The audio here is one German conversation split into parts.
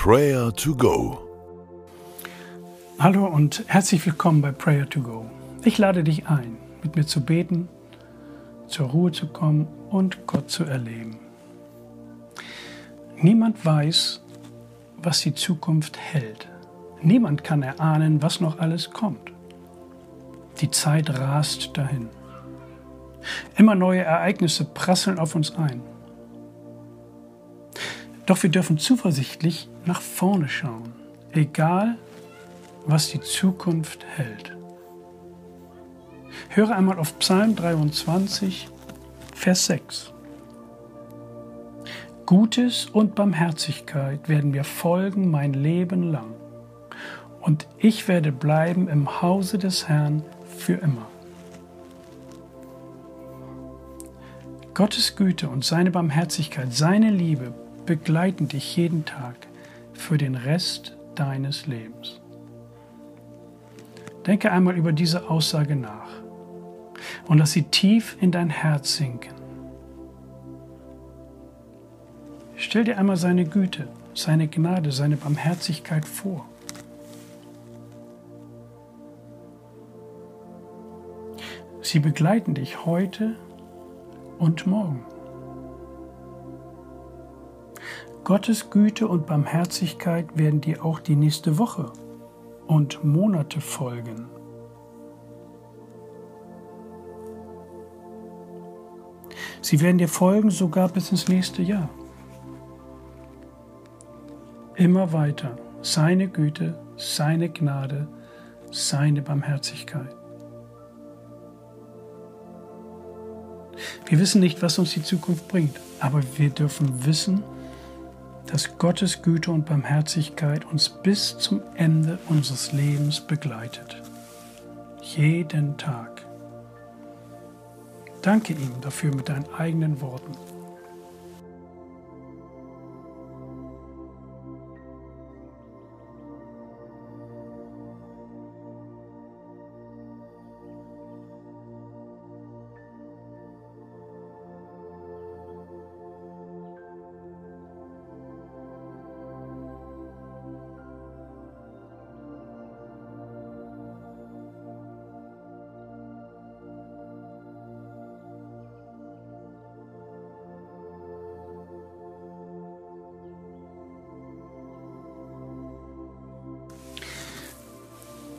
Prayer to Go. Hallo und herzlich willkommen bei Prayer to Go. Ich lade dich ein, mit mir zu beten, zur Ruhe zu kommen und Gott zu erleben. Niemand weiß, was die Zukunft hält. Niemand kann erahnen, was noch alles kommt. Die Zeit rast dahin. Immer neue Ereignisse prasseln auf uns ein. Doch wir dürfen zuversichtlich nach vorne schauen, egal was die Zukunft hält. Höre einmal auf Psalm 23, Vers 6. Gutes und Barmherzigkeit werden mir folgen mein Leben lang, und ich werde bleiben im Hause des Herrn für immer. Gottes Güte und seine Barmherzigkeit, seine Liebe begleiten dich jeden Tag für den Rest deines Lebens. Denke einmal über diese Aussage nach und lass sie tief in dein Herz sinken. Stell dir einmal seine Güte, seine Gnade, seine Barmherzigkeit vor. Sie begleiten dich heute und morgen. Gottes Güte und Barmherzigkeit werden dir auch die nächste Woche und Monate folgen. Sie werden dir folgen sogar bis ins nächste Jahr. Immer weiter seine Güte, seine Gnade, seine Barmherzigkeit. Wir wissen nicht, was uns die Zukunft bringt, aber wir dürfen wissen, dass Gottes Güte und Barmherzigkeit uns bis zum Ende unseres Lebens begleitet. Jeden Tag. Danke ihm dafür mit deinen eigenen Worten.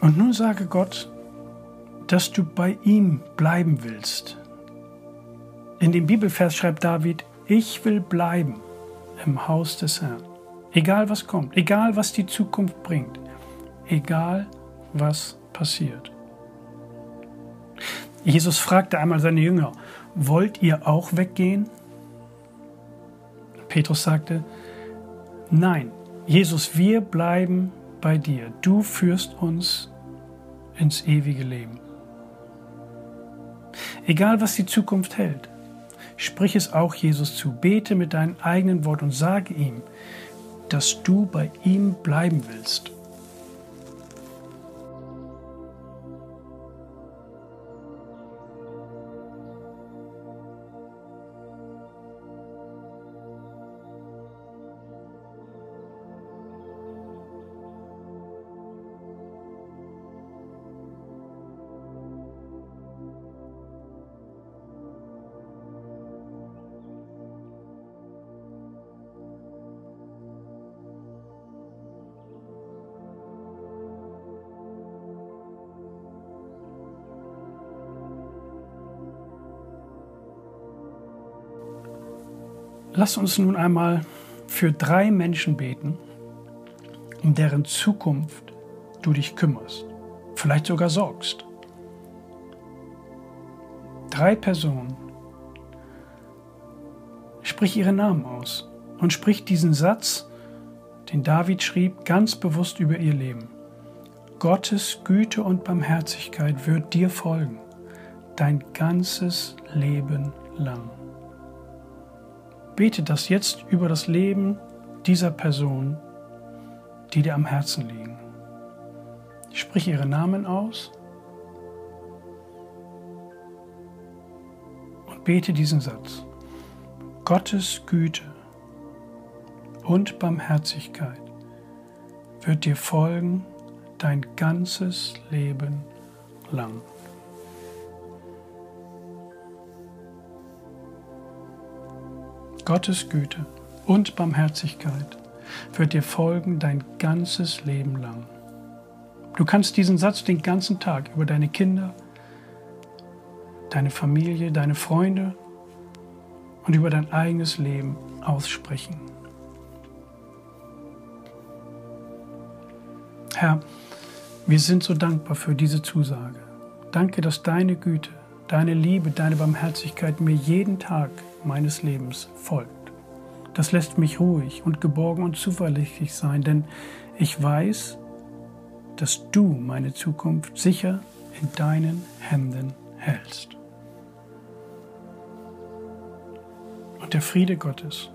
Und nun sage Gott, dass du bei ihm bleiben willst. In dem Bibelvers schreibt David, ich will bleiben im Haus des Herrn. Egal was kommt, egal was die Zukunft bringt, egal was passiert. Jesus fragte einmal seine Jünger, wollt ihr auch weggehen? Petrus sagte, nein, Jesus, wir bleiben bei dir. Du führst uns ins ewige Leben. Egal was die Zukunft hält, sprich es auch Jesus zu. Bete mit deinem eigenen Wort und sage ihm, dass du bei ihm bleiben willst. Lass uns nun einmal für drei Menschen beten, um deren Zukunft du dich kümmerst, vielleicht sogar sorgst. Drei Personen. Sprich ihre Namen aus und sprich diesen Satz, den David schrieb, ganz bewusst über ihr Leben. Gottes Güte und Barmherzigkeit wird dir folgen, dein ganzes Leben lang. Bete das jetzt über das Leben dieser Person, die dir am Herzen liegen. Sprich ihre Namen aus und bete diesen Satz. Gottes Güte und Barmherzigkeit wird dir folgen dein ganzes Leben lang. Gottes Güte und Barmherzigkeit wird dir folgen dein ganzes Leben lang. Du kannst diesen Satz den ganzen Tag über deine Kinder, deine Familie, deine Freunde und über dein eigenes Leben aussprechen. Herr, wir sind so dankbar für diese Zusage. Danke, dass deine Güte, deine Liebe, deine Barmherzigkeit mir jeden Tag meines Lebens folgt. Das lässt mich ruhig und geborgen und zuverlässig sein, denn ich weiß, dass du meine Zukunft sicher in deinen Händen hältst. Und der Friede Gottes,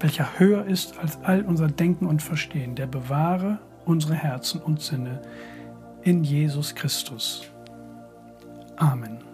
welcher höher ist als all unser Denken und Verstehen, der bewahre unsere Herzen und Sinne in Jesus Christus. Amen.